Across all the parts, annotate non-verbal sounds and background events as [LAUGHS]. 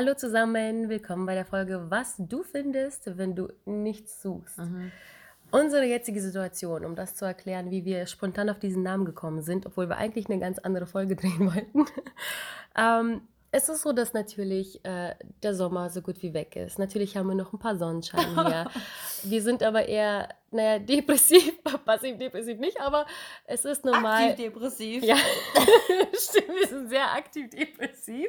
Hallo zusammen, willkommen bei der Folge Was du findest, wenn du nichts suchst. Mhm. Unsere jetzige Situation, um das zu erklären, wie wir spontan auf diesen Namen gekommen sind, obwohl wir eigentlich eine ganz andere Folge [LAUGHS] drehen wollten. ähm, es ist so, dass natürlich äh, der Sommer so gut wie weg ist. Natürlich haben wir noch ein paar Sonnenschein hier. [LAUGHS] wir sind aber eher, naja, depressiv, [LAUGHS] passiv-depressiv nicht, aber es ist normal. Aktiv-depressiv. Ja, [LAUGHS] stimmt, wir sind sehr aktiv-depressiv.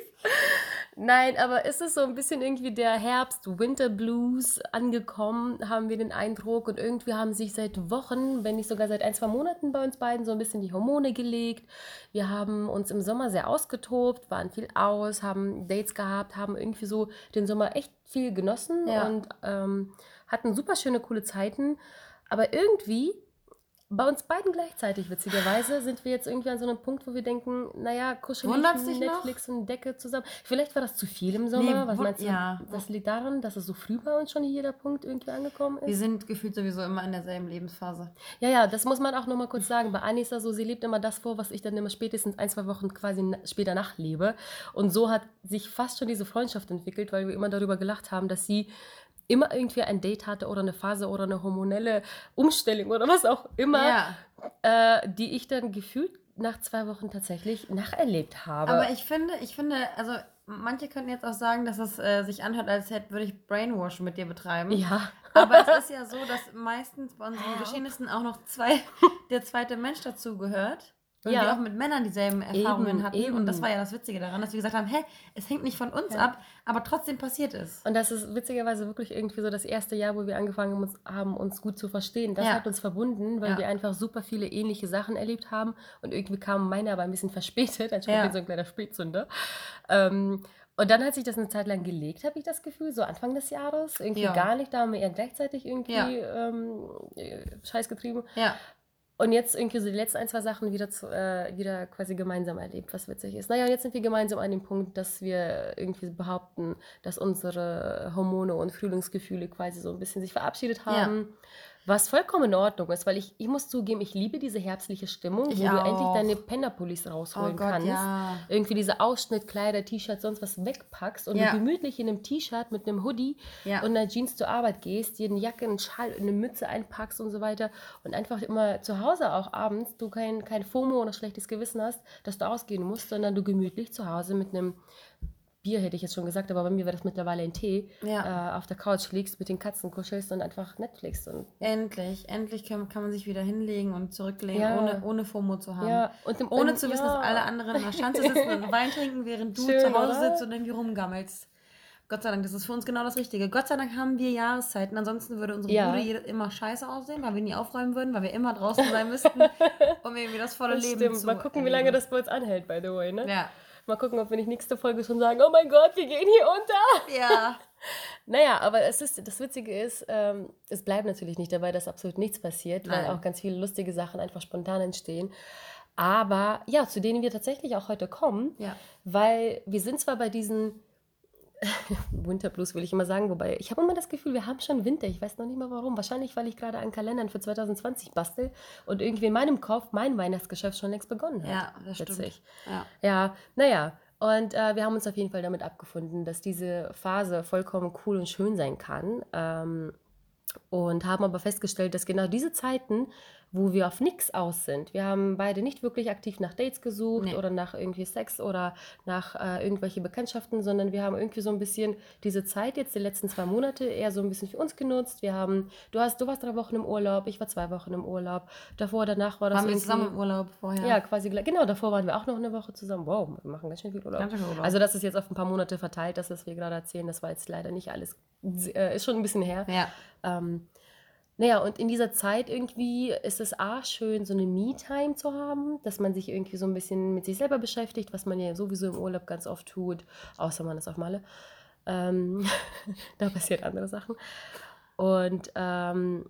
Nein, aber es ist so ein bisschen irgendwie der Herbst, Winter Blues angekommen, haben wir den Eindruck. Und irgendwie haben sich seit Wochen, wenn nicht sogar seit ein, zwei Monaten bei uns beiden so ein bisschen die Hormone gelegt. Wir haben uns im Sommer sehr ausgetobt, waren viel aus, haben Dates gehabt, haben irgendwie so den Sommer echt viel genossen ja. und ähm, hatten super schöne, coole Zeiten. Aber irgendwie bei uns beiden gleichzeitig, witzigerweise, sind wir jetzt irgendwie an so einem Punkt, wo wir denken, naja, kuschelig, Netflix noch? und Decke zusammen. Vielleicht war das zu viel im Sommer. Nee, Was meinst du? Ja. Das liegt daran, dass es so früh bei uns schon hier der Punkt irgendwie angekommen ist. Wir sind gefühlt sowieso immer in derselben Lebensphase. Ja, ja, das muss man auch nochmal kurz sagen. Bei Annie ist das so, sie lebt immer das vor, was ich dann immer spätestens ein, zwei Wochen quasi später nachlebe. Und so hat sich fast schon diese Freundschaft entwickelt, weil wir immer darüber gelacht haben, dass sie immer irgendwie ein Date hatte oder eine Phase oder eine hormonelle Umstellung oder was auch immer, ja. äh, die ich dann gefühlt nach zwei Wochen tatsächlich nacherlebt habe. Aber ich finde, ich finde, also manche könnten jetzt auch sagen, dass es äh, sich anhört, als hätte würde ich Brainwash mit dir betreiben. Ja. [LAUGHS] Aber es ist ja so, dass meistens bei unseren Geschehnissen auch noch zwei, der zweite Mensch dazu gehört. Weil ja. wir auch mit Männern dieselben Erfahrungen eben, hatten. Eben. Und das war ja das Witzige daran, dass wir gesagt haben, hä, es hängt nicht von uns ja. ab, aber trotzdem passiert es. Und das ist witzigerweise wirklich irgendwie so das erste Jahr, wo wir angefangen haben, uns gut zu verstehen. Das ja. hat uns verbunden, weil wir einfach super viele ähnliche Sachen erlebt haben. Und irgendwie kam meine aber ein bisschen verspätet, [LAUGHS] als ja. so ein kleiner Spätzünder. Ähm, und dann, als ich das eine Zeit lang gelegt habe, ich das Gefühl, so Anfang des Jahres, irgendwie gar nicht, da haben wir eher gleichzeitig irgendwie ähm, äh, Scheiß getrieben. Ja. Und jetzt irgendwie so die letzten ein, zwei Sachen wieder, zu, äh, wieder quasi gemeinsam erlebt, was witzig ist. Naja, jetzt sind wir gemeinsam an dem Punkt, dass wir irgendwie behaupten, dass unsere Hormone und Frühlingsgefühle quasi so ein bisschen sich verabschiedet haben. Ja. Was vollkommen in Ordnung ist, weil ich, ich muss zugeben, ich liebe diese herbstliche Stimmung, ich wo auch. du endlich deine Pennerpullis rausholen oh Gott, kannst. Ja. Irgendwie diese Ausschnittkleider, T-Shirts, sonst was wegpackst und ja. du gemütlich in einem T-Shirt mit einem Hoodie ja. und einer Jeans zur Arbeit gehst, dir eine Jacke, einen Schal, eine Mütze einpackst und so weiter und einfach immer zu Hause auch abends du kein, kein FOMO oder schlechtes Gewissen hast, dass du ausgehen musst, sondern du gemütlich zu Hause mit einem Bier hätte ich jetzt schon gesagt, aber bei mir wäre das mittlerweile ein Tee, ja. äh, auf der Couch liegst, mit den Katzen kuschelst und einfach Netflix. Und endlich, endlich kann, kann man sich wieder hinlegen und zurücklehnen, ja. ohne, ohne FOMO zu haben. Ja. Und im, ohne im, zu wissen, dass alle anderen in der Schanze sitzen und [LAUGHS] Wein trinken, während du Schön, zu Hause oder? sitzt und irgendwie rumgammelst. Gott sei Dank, das ist für uns genau das Richtige. Gott sei Dank haben wir Jahreszeiten. Ansonsten würde unsere ja. Bude immer scheiße aussehen, weil wir nie aufräumen würden, weil wir immer draußen sein müssten, [LAUGHS] um irgendwie das volle das Leben stimmt. zu Mal gucken, erleben. wie lange das bei uns anhält, by the way, ne? Ja. Mal gucken, ob wir nicht nächste Folge schon sagen, oh mein Gott, wir gehen hier unter. Ja. [LAUGHS] naja, aber es ist, das Witzige ist, ähm, es bleibt natürlich nicht dabei, dass absolut nichts passiert, Nein. weil auch ganz viele lustige Sachen einfach spontan entstehen. Aber ja, zu denen wir tatsächlich auch heute kommen, ja. weil wir sind zwar bei diesen [LAUGHS] Winterblues will ich immer sagen, wobei ich habe immer das Gefühl, wir haben schon Winter. Ich weiß noch nicht mal warum. Wahrscheinlich, weil ich gerade an Kalendern für 2020 bastel und irgendwie in meinem Kopf mein Weihnachtsgeschäft schon längst begonnen hat. Ja, das Witzig. stimmt. Ja, ja naja. Und äh, wir haben uns auf jeden Fall damit abgefunden, dass diese Phase vollkommen cool und schön sein kann. Ähm, und haben aber festgestellt, dass genau diese Zeiten wo wir auf nichts aus sind. Wir haben beide nicht wirklich aktiv nach Dates gesucht nee. oder nach irgendwie Sex oder nach äh, irgendwelche Bekanntschaften, sondern wir haben irgendwie so ein bisschen diese Zeit jetzt die letzten zwei Monate eher so ein bisschen für uns genutzt. Wir haben, du hast, du warst drei Wochen im Urlaub, ich war zwei Wochen im Urlaub. Davor, danach war das. Waren wir zusammen im Urlaub vorher? Ja, quasi genau. Davor waren wir auch noch eine Woche zusammen. Wow, wir machen ganz schön viel Urlaub. Schön Urlaub. Also das ist jetzt auf ein paar Monate verteilt, das, was wir gerade erzählen. Das war jetzt leider nicht alles, äh, ist schon ein bisschen her. Ja. Ähm, naja, und in dieser Zeit irgendwie ist es A, schön, so eine Me-Time zu haben, dass man sich irgendwie so ein bisschen mit sich selber beschäftigt, was man ja sowieso im Urlaub ganz oft tut, außer man ist auf Malle. Ähm, [LAUGHS] da passiert andere Sachen. Und ähm,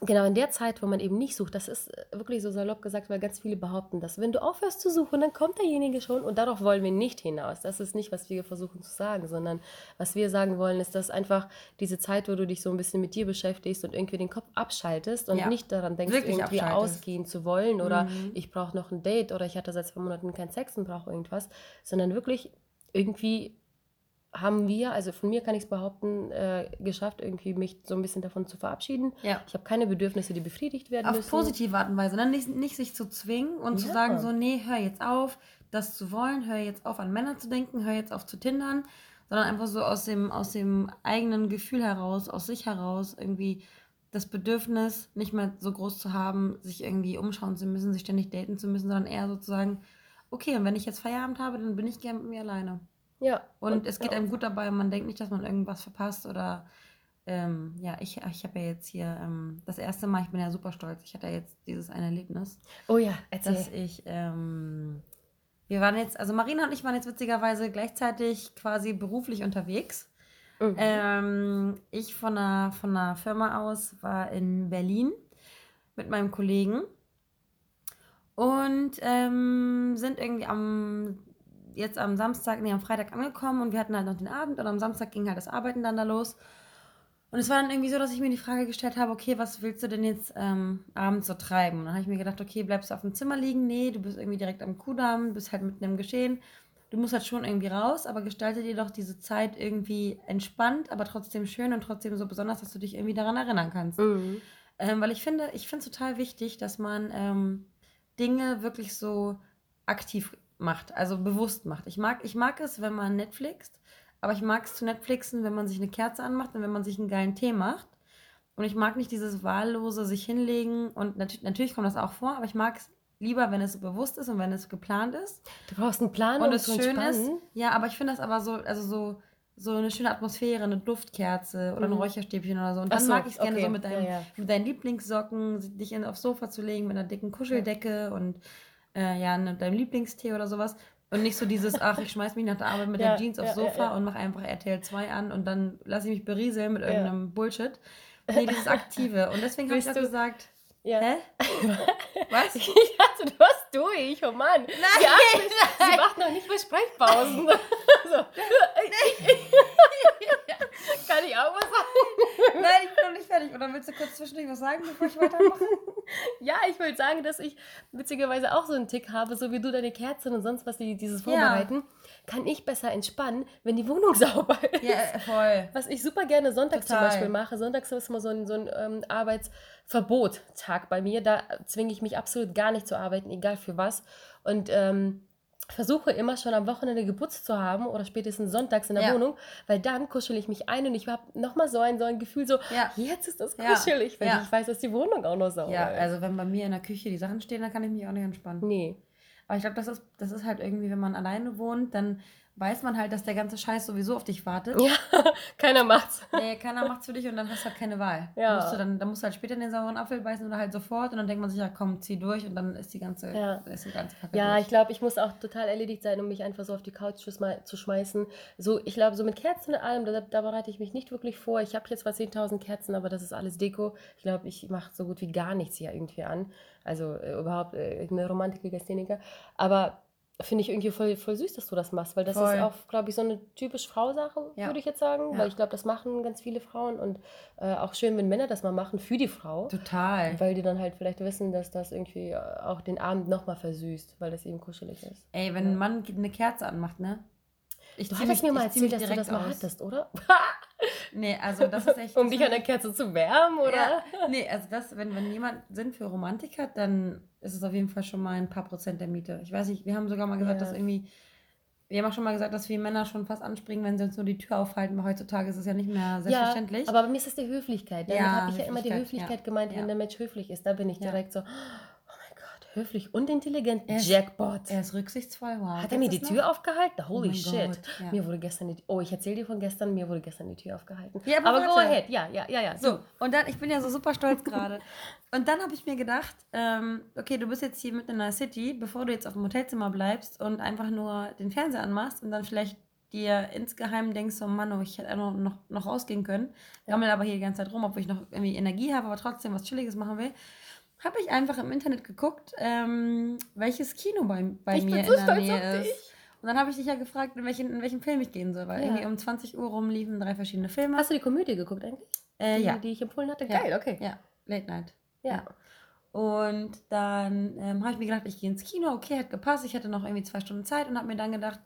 genau in der Zeit, wo man eben nicht sucht, das ist äh, wirklich so salopp gesagt, weil ganz viele behaupten dass wenn du aufhörst zu suchen, dann kommt derjenige schon und darauf wollen wir nicht hinaus. Das ist nicht, was wir versuchen zu sagen, sondern was wir sagen wollen, ist, dass einfach diese Zeit, wo du dich so ein bisschen mit dir beschäftigst und irgendwie den Kopf abschaltest und ja. nicht daran denkst, Wirklich irgendwie ausgehen zu wollen oder mhm. ich brauche noch ein Date oder ich hatte seit zwei Monaten keinen Sex und brauche irgendwas, sondern wirklich irgendwie haben wir, also von mir kann ich es behaupten, äh, geschafft, irgendwie mich so ein bisschen davon zu verabschieden. Ja. Ich habe keine Bedürfnisse, die befriedigt werden auf müssen. Auf positive Art und Weise. Ne? Nicht, nicht sich zu zwingen und ja. zu sagen, so, nee, hör jetzt auf, das zu wollen, hör jetzt auf, an Männer zu denken, hör jetzt auf zu tindern, sondern einfach so aus dem, aus dem eigenen Gefühl heraus, aus sich heraus, irgendwie das Bedürfnis nicht mehr so groß zu haben, sich irgendwie umschauen zu müssen, sich ständig daten zu müssen, sondern eher sozusagen, okay, und wenn ich jetzt Feierabend habe, dann bin ich gern mit mir alleine. Ja. Und, und es geht einem gut dabei man denkt nicht, dass man irgendwas verpasst oder ähm, ja, ich, ich habe ja jetzt hier ähm, das erste Mal, ich bin ja super stolz, ich hatte ja jetzt dieses eine Erlebnis. Oh ja, erzähl. Dass ich, ähm, wir waren jetzt, also Marina und ich waren jetzt witzigerweise gleichzeitig quasi beruflich unterwegs. Mhm. Ähm, ich von einer, von einer Firma aus war in Berlin mit meinem Kollegen und ähm, sind irgendwie am jetzt am Samstag, nee, am Freitag angekommen und wir hatten halt noch den Abend und am Samstag ging halt das Arbeiten dann da los. Und es war dann irgendwie so, dass ich mir die Frage gestellt habe, okay, was willst du denn jetzt ähm, abends so treiben? Und dann habe ich mir gedacht, okay, bleibst du auf dem Zimmer liegen? Nee, du bist irgendwie direkt am Kudamm, bist halt mitten im Geschehen. Du musst halt schon irgendwie raus, aber gestalte dir doch diese Zeit irgendwie entspannt, aber trotzdem schön und trotzdem so besonders, dass du dich irgendwie daran erinnern kannst. Mhm. Ähm, weil ich finde, ich finde es total wichtig, dass man ähm, Dinge wirklich so aktiv macht, also bewusst macht. Ich mag, ich mag es, wenn man Netflixt, aber ich mag es zu Netflixen, wenn man sich eine Kerze anmacht und wenn man sich einen geilen Tee macht. Und ich mag nicht dieses wahllose sich hinlegen und nat natürlich kommt das auch vor, aber ich mag es lieber, wenn es bewusst ist und wenn es geplant ist. Du brauchst einen Plan und, und es schön ist. Ja, aber ich finde das aber so, also so so eine schöne Atmosphäre, eine Duftkerze oder mhm. ein Räucherstäbchen oder so. Und dann so, mag ich es gerne okay. so mit, deinem, ja, ja. mit deinen Lieblingssocken, dich in, aufs Sofa zu legen mit einer dicken Kuscheldecke ja. und äh, ja, ne, deinem Lieblingstee oder sowas. Und nicht so dieses, [LAUGHS] ach, ich schmeiß mich nach der Arbeit mit ja, der Jeans aufs Sofa ja, ja, und mache einfach RTL 2 an und dann lasse ich mich berieseln mit irgendeinem Bullshit. Nee, dieses Aktive. Und deswegen habe ich auch gesagt, ja. Hä? [LAUGHS] Was? Ich dachte, du hast durch, oh Mann. Nein, sie, mich, sie macht noch nicht Besprechpausen. [LAUGHS] so. Kann ich auch was sagen? Nein, ich bin noch nicht fertig. Oder willst du kurz zwischendurch was sagen, bevor ich weitermache? [LAUGHS] ja, ich will sagen, dass ich witzigerweise auch so einen Tick habe, so wie du deine Kerzen und sonst was, die dieses vorbereiten. Ja. Kann ich besser entspannen, wenn die Wohnung [LAUGHS] sauber ist. Ja, voll. Was ich super gerne sonntags Total. zum Beispiel mache. Sonntags ist immer so ein, so ein ähm, Arbeitsverbot-Tag bei mir. Da zwinge ich mich absolut gar nicht zu arbeiten, egal für was. Und ähm, versuche immer schon am Wochenende geputzt zu haben oder spätestens sonntags in der ja. Wohnung, weil dann kuschel ich mich ein und ich habe nochmal so ein, so ein Gefühl, so, ja. jetzt ist das kuschelig, ja. wenn ich weiß, dass die Wohnung auch noch sauber ja, ist. Ja, also wenn bei mir in der Küche die Sachen stehen, dann kann ich mich auch nicht entspannen. Nee. Aber ich glaube, das ist, das ist halt irgendwie, wenn man alleine wohnt, dann weiß man halt, dass der ganze Scheiß sowieso auf dich wartet. Ja, [LAUGHS] keiner macht's. Nee, keiner macht's für dich und dann hast du halt keine Wahl. Ja. Musst du dann, dann musst du halt später in den sauren Apfel beißen oder halt sofort und dann denkt man sich, ja komm, zieh durch und dann ist die ganze, ja. ist die ganze Kacke Ja, durch. ich glaube, ich muss auch total erledigt sein, um mich einfach so auf die Couch zu schmeißen. So, ich glaube, so mit Kerzen und allem, da, da bereite ich mich nicht wirklich vor. Ich habe jetzt zwar 10.000 Kerzen, aber das ist alles Deko. Ich glaube, ich mache so gut wie gar nichts hier irgendwie an. Also äh, überhaupt äh, eine Romantik-Legastheniker. Aber finde ich irgendwie voll, voll süß, dass du das machst, weil das voll. ist auch, glaube ich, so eine typisch Frau-Sache, ja. würde ich jetzt sagen. Ja. Weil ich glaube, das machen ganz viele Frauen und äh, auch schön, wenn Männer das mal machen für die Frau. Total. Weil die dann halt vielleicht wissen, dass das irgendwie äh, auch den Abend nochmal versüßt, weil das eben kuschelig ist. Ey, wenn ja. ein Mann eine Kerze anmacht, ne? Ich du hattest mir mal erzählt, dass du das mal hattest, oder? [LAUGHS] nee, also das ist echt... [LAUGHS] um dich an der Kerze zu wärmen, oder? Ja, nee, also das, wenn, wenn jemand Sinn für Romantik hat, dann ist es auf jeden Fall schon mal ein paar Prozent der Miete. Ich weiß nicht, wir haben sogar mal gesagt, ja. dass irgendwie... Wir haben auch schon mal gesagt, dass wir Männer schon fast anspringen, wenn sie uns nur die Tür aufhalten, weil heutzutage ist es ja nicht mehr selbstverständlich. Ja, aber bei mir ist das die Höflichkeit. Damit ja, habe ich ja immer die Höflichkeit gemeint, wenn der Mensch höflich ist. Da bin ich direkt so, höflich und intelligent. Er ist, Jackpot. Er ist rücksichtsvoll. Wow. Hat er mir die Tür noch? aufgehalten? Holy oh shit. Ja. Mir wurde gestern die, oh, ich erzähle dir von gestern, mir wurde gestern die Tür aufgehalten. Ja, aber, aber go ahead. Ja, ja, ja, ja. So, und dann, ich bin ja so super stolz gerade. und dann habe ich mir gedacht, ähm, okay, du bist jetzt hier mitten in der City, bevor du jetzt auf dem Hotelzimmer bleibst und einfach nur den Fernseher anmachst und dann vielleicht dir insgeheim denkst, so Mann, oh, ich hätte noch, noch, noch rausgehen können, gammel aber hier die ganze Zeit rum, obwohl ich noch irgendwie Energie habe, aber trotzdem was Chilliges machen will, habe ich einfach im Internet geguckt, ähm, welches Kino bei, bei mir in der Nähe ist. Und dann habe ich dich ja gefragt, in welchen, in welchen Film ich gehen soll, weil ja. irgendwie um 20 Uhr rum liefen drei verschiedene Filme. Hast du die Komödie geguckt eigentlich? Äh, die, ja. Die ich empfohlen hatte? Geil, ja. okay. Ja, Late Night. Ja. ja. Und dann ähm, habe ich mir gedacht, ich gehe ins Kino. Okay, hat gepasst. Ich hatte noch irgendwie zwei Stunden Zeit und habe mir dann gedacht,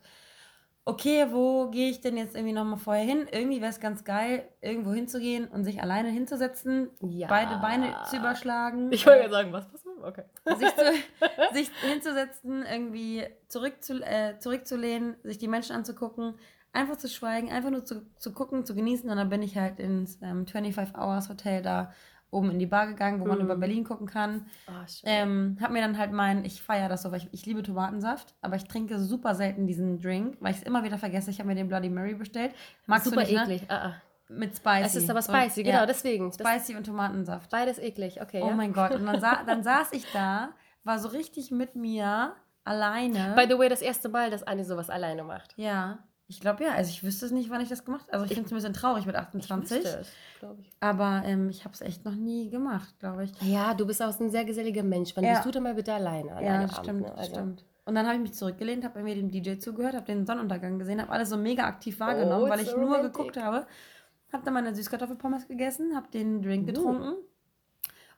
okay, wo gehe ich denn jetzt irgendwie nochmal vorher hin? Irgendwie wäre es ganz geil, irgendwo hinzugehen und sich alleine hinzusetzen, ja. beide Beine zu überschlagen. Ich wollte ja sagen, was passiert? Okay. Sich, zu, [LAUGHS] sich hinzusetzen, irgendwie zurückzu, äh, zurückzulehnen, sich die Menschen anzugucken, einfach zu schweigen, einfach nur zu, zu gucken, zu genießen. Und dann bin ich halt ins ähm, 25 Hours Hotel da oben in die Bar gegangen, wo man über mhm. Berlin gucken kann. Oh, ähm, hab mir dann halt meinen, ich feiere das so, weil ich, ich liebe Tomatensaft, aber ich trinke super selten diesen Drink, weil ich es immer wieder vergesse. Ich habe mir den Bloody Mary bestellt. Magst super du nicht, ne? eklig. Ne? Ah, ah. Mit Spicy. Es ist aber spicy, und, genau, ja, deswegen. Spicy und Tomatensaft. Beides eklig, okay. Oh ja. mein Gott. Und dann, sa [LAUGHS] dann saß ich da, war so richtig mit mir alleine. By the way, das erste Mal, dass Annie sowas alleine macht. Ja. Ich glaube ja, also ich wüsste es nicht, wann ich das gemacht habe. Also ich, ich finde es ein bisschen traurig mit 28. Ich es, ich. Aber ähm, ich habe es echt noch nie gemacht, glaube ich. Ja, du bist auch ein sehr geselliger Mensch. Wann ja. bist du denn mal bitte alleine? alleine ja, das Abend, stimmt, ne? also. stimmt. Und dann habe ich mich zurückgelehnt, habe mir dem DJ zugehört, habe den Sonnenuntergang gesehen, habe alles so mega aktiv wahrgenommen, oh, weil ich so nur romantic. geguckt habe. Habe dann meine Süßkartoffelpommes gegessen, habe den Drink uh.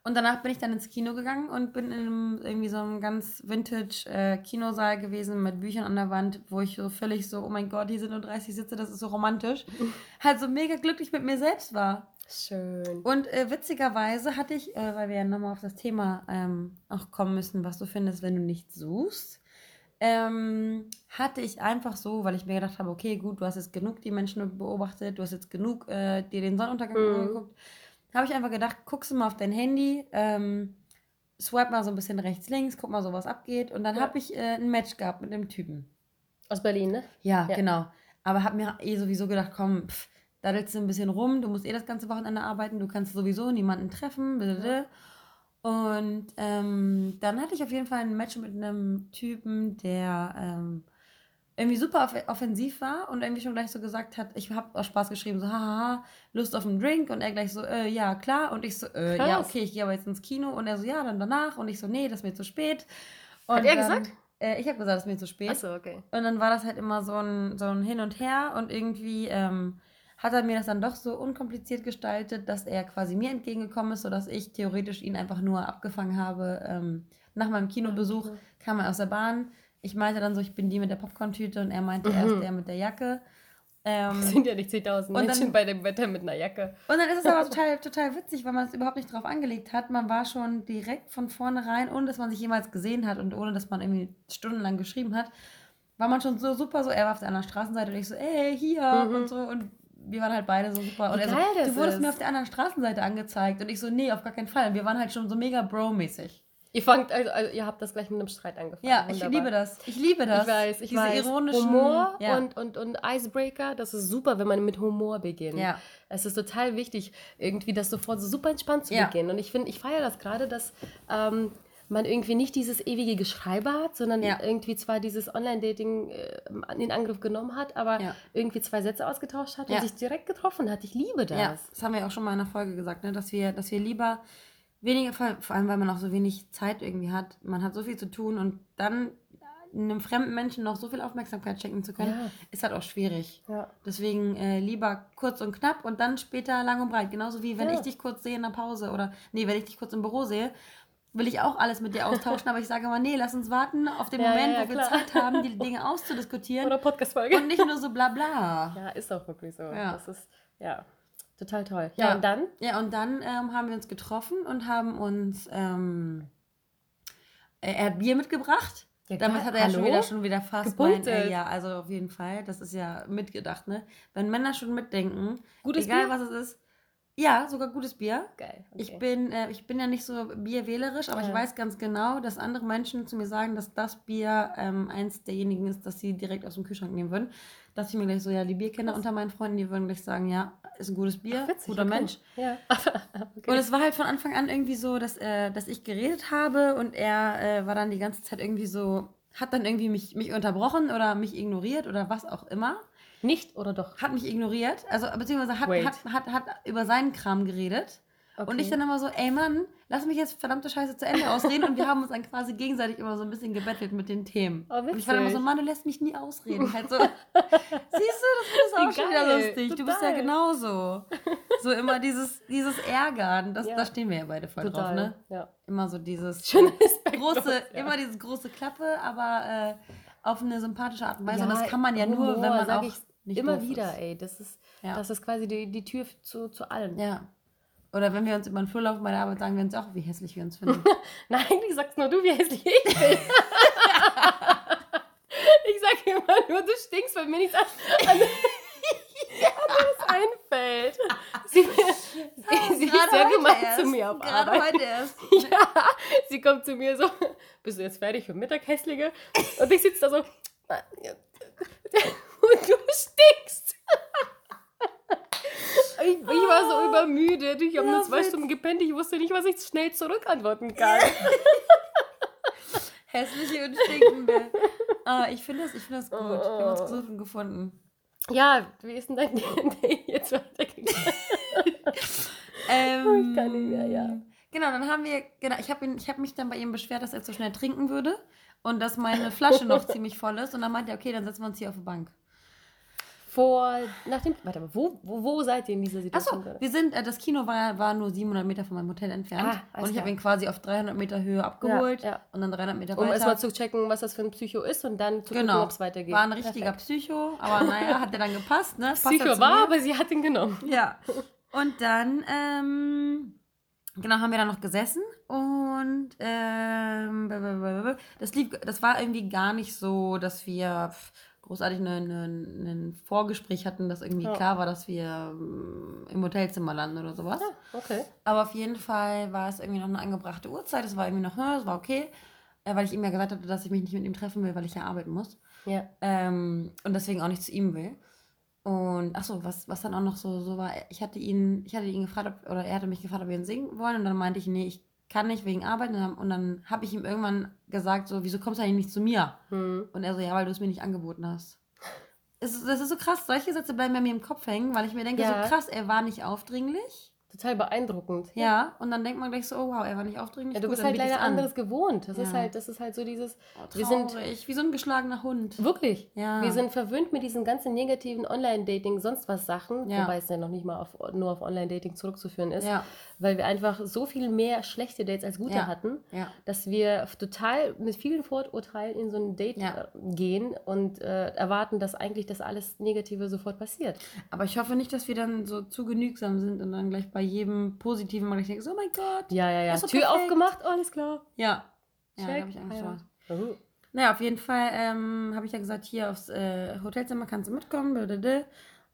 Und danach bin ich dann ins Kino gegangen und bin in einem, irgendwie so einem ganz vintage äh, Kinosaal gewesen mit Büchern an der Wand, wo ich so völlig so, oh mein Gott, hier sind nur 30 Sitze, das ist so romantisch. [LAUGHS] halt so mega glücklich mit mir selbst war. Schön. Und äh, witzigerweise hatte ich, äh, weil wir ja nochmal auf das Thema ähm, auch kommen müssen, was du findest, wenn du nicht suchst, ähm, hatte ich einfach so, weil ich mir gedacht habe, okay, gut, du hast jetzt genug die Menschen beobachtet, du hast jetzt genug äh, dir den Sonnenuntergang mhm. angeguckt habe ich einfach gedacht, guckst du mal auf dein Handy, ähm, swipe mal so ein bisschen rechts, links, guck mal so, was abgeht. Und dann ja. habe ich äh, ein Match gehabt mit einem Typen. Aus Berlin, ne? Ja, ja. genau. Aber habe mir eh sowieso gedacht, komm, pff, daddelst du ein bisschen rum, du musst eh das ganze Wochenende arbeiten, du kannst sowieso niemanden treffen. Ja. Und ähm, dann hatte ich auf jeden Fall ein Match mit einem Typen, der ähm, irgendwie super offensiv war und irgendwie schon gleich so gesagt hat, ich habe aus Spaß geschrieben, so haha, Lust auf einen Drink und er gleich so, äh, ja, klar und ich so, äh, ja, okay, ich gehe aber jetzt ins Kino und er so, ja, dann danach und ich so, nee, das ist mir zu spät. Und hat er dann, gesagt? Äh, ich habe gesagt, das ist mir zu spät. Achso, okay. Und dann war das halt immer so ein, so ein Hin und Her und irgendwie ähm, hat er mir das dann doch so unkompliziert gestaltet, dass er quasi mir entgegengekommen ist, sodass ich theoretisch ihn einfach nur abgefangen habe. Ähm, nach meinem Kinobesuch kam er aus der Bahn ich meinte dann so, ich bin die mit der Popcorn-Tüte und er meinte, mhm. er ist der mit der Jacke. [LAUGHS] Ähm, sind ja nicht 10.000 Menschen dann, bei dem Wetter mit einer Jacke. Und dann ist es aber [LAUGHS] total, total witzig, weil man es überhaupt nicht drauf angelegt hat. Man war schon direkt von vornherein, ohne dass man sich jemals gesehen hat und ohne dass man irgendwie stundenlang geschrieben hat, war man schon so super so, er war auf der anderen Straßenseite und ich so, ey, hier mhm. und so und wir waren halt beide so super. Und er so, du wurdest ist. mir auf der anderen Straßenseite angezeigt und ich so, nee, auf gar keinen Fall. Und wir waren halt schon so mega bro-mäßig. Ihr fangt, also, also, ihr habt das gleich mit einem Streit angefangen. Ja, Wunderbar. ich liebe das. Ich liebe das. Ich weiß, ich Diese weiß. ironischen Humor ja. und, und, und Icebreaker, das ist super, wenn man mit Humor beginnt. Ja. Es ist total wichtig, irgendwie das sofort so super entspannt zu ja. beginnen. Und ich finde, ich feiere das gerade, dass ähm, man irgendwie nicht dieses ewige Geschreibe hat, sondern ja. irgendwie zwar dieses Online-Dating äh, in Angriff genommen hat, aber ja. irgendwie zwei Sätze ausgetauscht hat und sich direkt getroffen hat. Ich liebe das. Ja, das haben wir auch schon mal in einer Folge gesagt, ne? dass, wir, dass wir lieber weniger, vor allem weil man auch so wenig Zeit irgendwie hat. Man hat so viel zu tun und dann einem fremden Menschen noch so viel Aufmerksamkeit schenken zu können, ja. ist halt auch schwierig. Ja. Deswegen äh, lieber kurz und knapp und dann später lang und breit. Genauso wie wenn ja. ich dich kurz sehe in der Pause oder nee, wenn ich dich kurz im Büro sehe, will ich auch alles mit dir austauschen, aber ich sage immer, nee, lass uns warten auf den Moment, wo wir Zeit haben, die Dinge auszudiskutieren. [LAUGHS] Oder Podcast-Folge. Und nicht nur so bla bla. Ja, ist auch wirklich so. Das ist, ja. Total toll. Ja, ja, und dann? Ja, und dann ähm, haben wir uns getroffen und haben uns, ähm, er hat Bier mitgebracht. Ja, Damit hat er ja schon wieder, schon wieder fast mein, äh, Ja, also auf jeden Fall. Das ist ja mitgedacht, ne? Wenn Männer schon mitdenken, Gutes egal Bier? was es ist, ja, sogar gutes Bier. Geil. Okay. Ich, bin, äh, ich bin ja nicht so bierwählerisch, aber ja. ich weiß ganz genau, dass andere Menschen zu mir sagen, dass das Bier ähm, eins derjenigen ist, das sie direkt aus dem Kühlschrank nehmen würden. Dass ich mir gleich so, ja, die Bierkenner unter meinen Freunden, die würden gleich sagen, ja, ist ein gutes Bier, Ach, witzig, guter okay. Mensch. Ja. [LAUGHS] okay. Und es war halt von Anfang an irgendwie so, dass, äh, dass ich geredet habe und er äh, war dann die ganze Zeit irgendwie so, hat dann irgendwie mich, mich unterbrochen oder mich ignoriert oder was auch immer. Nicht oder doch? Hat mich ignoriert, also beziehungsweise hat, hat, hat, hat über seinen Kram geredet. Okay. Und ich dann immer so, ey Mann, lass mich jetzt verdammte Scheiße zu Ende ausreden. und wir haben uns dann quasi gegenseitig immer so ein bisschen gebettelt mit den Themen. Oh, und ich war immer so, Mann, du lässt mich nie ausreden. Halt so, [LAUGHS] siehst du, das ist auch schon wieder lustig. Total. Du bist ja genauso. So immer dieses, dieses Ärgern, das, ja. da stehen wir ja beide voll Total. drauf, ne? Ja. Immer so dieses [LAUGHS] große, ja. immer dieses große Klappe, aber äh, auf eine sympathische Art und Weise. Ja, und das kann man ja Humor, nur, wenn man auch nicht immer wieder, ist. ey. Das ist, das ist quasi die, die Tür zu, zu allen. Ja. Oder wenn wir uns über den Flur laufen bei der Arbeit, sagen wir uns auch, wie hässlich wir uns finden. [LAUGHS] Nein, eigentlich sagst nur du, wie hässlich ich bin. [LAUGHS] ich sage immer nur, du stinkst, weil mir nichts anderes [LAUGHS] einfällt. Sie, sie, sie ist sehr gemein zu mir auf Gerade Arbeit. heute erst. ja, sie kommt zu mir so, bist du jetzt fertig für Mittag, hässliche? Und ich sitze da so, und du stinkst. Ich, ich, war so übermüdet. Ich habe nur zwei Stunden gepennt. Ich wusste nicht, was ich schnell zurückantworten kann. [LAUGHS] Hässliche und stinkende. Ah, ich finde das, find das gut. Ich habe uns oh. gesucht und gefunden. Ja, wie ist denn dein [LAUGHS] Day jetzt weitergegangen? ähm, ich kann nicht mehr, ja. Genau, dann haben wir, genau, ich habe hab mich dann bei ihm beschwert, dass er zu schnell trinken würde und dass meine Flasche noch [LAUGHS] ziemlich voll ist. Und dann meinte er, okay, dann setzen wir uns hier auf die Bank vor, nach dem, warte mal, wo, wo, wo seid ihr in dieser Situation? Achso, wir sind, äh, das Kino war, war nur 700 Meter von meinem Hotel entfernt. Ah, und ich habe ihn quasi auf 300 Meter Höhe abgeholt ja, ja. und dann 300 Meter weiter. Um erstmal zu checken, was das für ein Psycho ist und dann zu genau. gucken, ob es weitergeht. War ein richtiger Perfekt. Psycho, aber naja, hat der dann gepasst, ne? [LAUGHS] Psycho war, aber sie hat ihn genommen. Ja. Und dann, ähm, genau, haben wir dann noch gesessen und ähm, das, lief, das war irgendwie gar nicht so, dass wir großartig ein Vorgespräch hatten, dass irgendwie ja. klar war, dass wir ähm, im Hotelzimmer landen oder sowas. Ja, ah, okay. Aber auf jeden Fall war es irgendwie noch eine angebrachte Uhrzeit. Es war irgendwie noch, es war okay, äh, weil ich ihm ja gesagt hatte, dass ich mich nicht mit ihm treffen will, weil ich ja arbeiten muss. Ja. Ähm, und deswegen auch nicht zu ihm will. Und achso, was, was dann auch noch so, so war, ich hatte ihn, ich hatte ihn gefragt, ob, oder er hatte mich gefragt, ob wir ihn singen wollen. Und dann meinte ich, nee, ich kann nicht wegen Arbeit. Und dann, habe ich ihm irgendwann gesagt, so, wieso kommst du eigentlich nicht zu mir? Hm. Und er so, ja, weil du es mir nicht angeboten hast. Es, das ist so krass, solche Sätze bleiben bei mir im Kopf hängen, weil ich mir denke, ja. so krass, er war nicht aufdringlich total beeindruckend. Ja, und dann denkt man gleich so, oh wow, er war nicht aufdringlich. Ja, du Gut, bist halt leider anderes gewohnt. Das ja. ist halt, das ist halt so dieses. Oh, wir sind wie so ein geschlagener Hund. Wirklich. Ja. Wir sind verwöhnt mit diesen ganzen negativen Online-Dating, sonst was Sachen, ja. wobei es ja noch nicht mal auf, nur auf Online-Dating zurückzuführen ist, ja. weil wir einfach so viel mehr schlechte Dates als gute hatten, dass wir total mit vielen Vorurteilen in so ein Date äh, gehen und äh, erwarten, dass eigentlich das alles Negative sofort passiert. Aber ich hoffe nicht, dass wir dann so zu genügsam sind und dann gleich bei jedem Positiven mal ich denke, oh mein Gott. Ja, ja, ja. Tür perfekt. aufgemacht, oh, alles klar. Ja. Ja, da habe ich Angst vor. Oh. Naja, auf jeden Fall ähm, habe ich ja gesagt, hier aufs äh, Hotelzimmer kannst du mitkommen. Blablabla.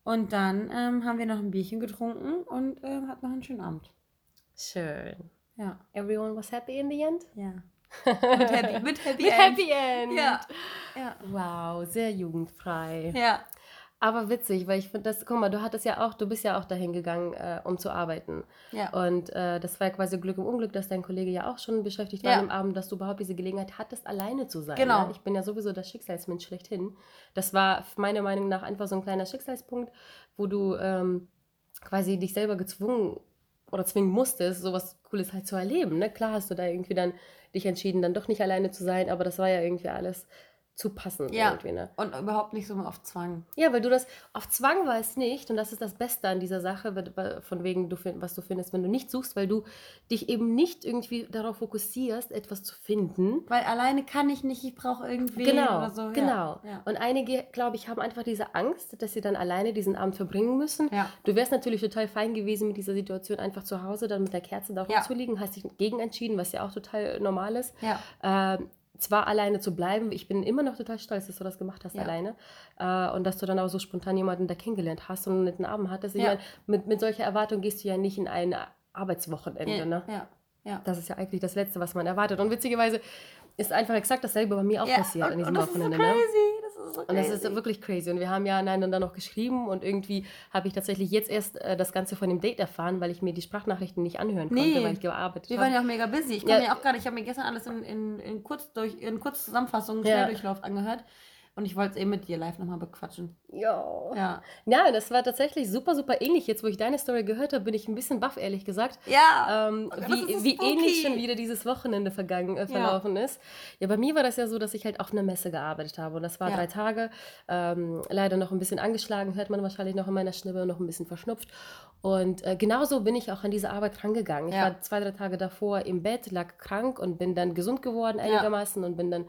Und dann ähm, haben wir noch ein Bierchen getrunken und äh, hatten noch einen schönen Abend. Schön. Ja. Everyone was happy in the end? Ja. [LAUGHS] mit Happy, mit happy mit End. Happy End. Ja. ja. Wow, sehr jugendfrei. Ja. Aber witzig, weil ich finde das, guck mal, du hattest ja auch, du bist ja auch dahin gegangen, äh, um zu arbeiten. Ja. Und äh, das war ja quasi Glück im Unglück, dass dein Kollege ja auch schon beschäftigt war ja. am Abend, dass du überhaupt diese Gelegenheit hattest, alleine zu sein. Genau. Ja? Ich bin ja sowieso das Schicksalsmensch schlechthin. Das war meiner Meinung nach einfach so ein kleiner Schicksalspunkt, wo du ähm, quasi dich selber gezwungen oder zwingen musstest, sowas Cooles halt zu erleben. Ne? Klar hast du da irgendwie dann dich entschieden, dann doch nicht alleine zu sein, aber das war ja irgendwie alles zu passen. Ja. Irgendwie, ne? Und überhaupt nicht so auf Zwang. Ja, weil du das auf Zwang weißt nicht und das ist das Beste an dieser Sache, von wegen, du was du findest, wenn du nicht suchst, weil du dich eben nicht irgendwie darauf fokussierst, etwas zu finden. Weil alleine kann ich nicht, ich brauche irgendwie genau, oder so. Genau. Ja. Und einige, glaube ich, haben einfach diese Angst, dass sie dann alleine diesen Abend verbringen müssen. Ja. Du wärst natürlich total fein gewesen mit dieser Situation, einfach zu Hause dann mit der Kerze da rumzuliegen, hast dich gegen entschieden, was ja auch total normal ist. Ja. Ähm, zwar alleine zu bleiben, ich bin immer noch total stolz, dass du das gemacht hast ja. alleine äh, und dass du dann auch so spontan jemanden da kennengelernt hast und einen Abend hattest. Ich ja. meine, mit, mit solcher Erwartung gehst du ja nicht in ein Arbeitswochenende, ja. ne? Ja. ja. Das ist ja eigentlich das Letzte, was man erwartet. Und witzigerweise ist einfach exakt dasselbe bei mir auch passiert und, an diesem Wochenende. So ne? So und das ist wirklich crazy. Und wir haben ja einander noch geschrieben und irgendwie habe ich tatsächlich jetzt erst äh, das Ganze von dem Date erfahren, weil ich mir die Sprachnachrichten nicht anhören konnte, nee. weil ich gearbeitet habe. Wir waren ja auch mega busy. Ich ja. ja auch gerade, ich habe mir gestern alles in, in, in, kurz durch, in Kurzzusammenfassung, Schnelldurchlauf ja. angehört. Und ich wollte es eh mit dir live nochmal bequatschen. Ja. ja. Ja, das war tatsächlich super, super ähnlich. Jetzt, wo ich deine Story gehört habe, bin ich ein bisschen baff, ehrlich gesagt. Ja. Ähm, wie wie ähnlich schon wieder dieses Wochenende vergangen, äh, verlaufen ja. ist. Ja, bei mir war das ja so, dass ich halt auf einer Messe gearbeitet habe. Und das war ja. drei Tage. Ähm, leider noch ein bisschen angeschlagen, hört man wahrscheinlich noch in meiner Stimme, noch ein bisschen verschnupft. Und äh, genauso bin ich auch an diese Arbeit rangegangen. Ich ja. war zwei, drei Tage davor im Bett, lag krank und bin dann gesund geworden einigermaßen und bin dann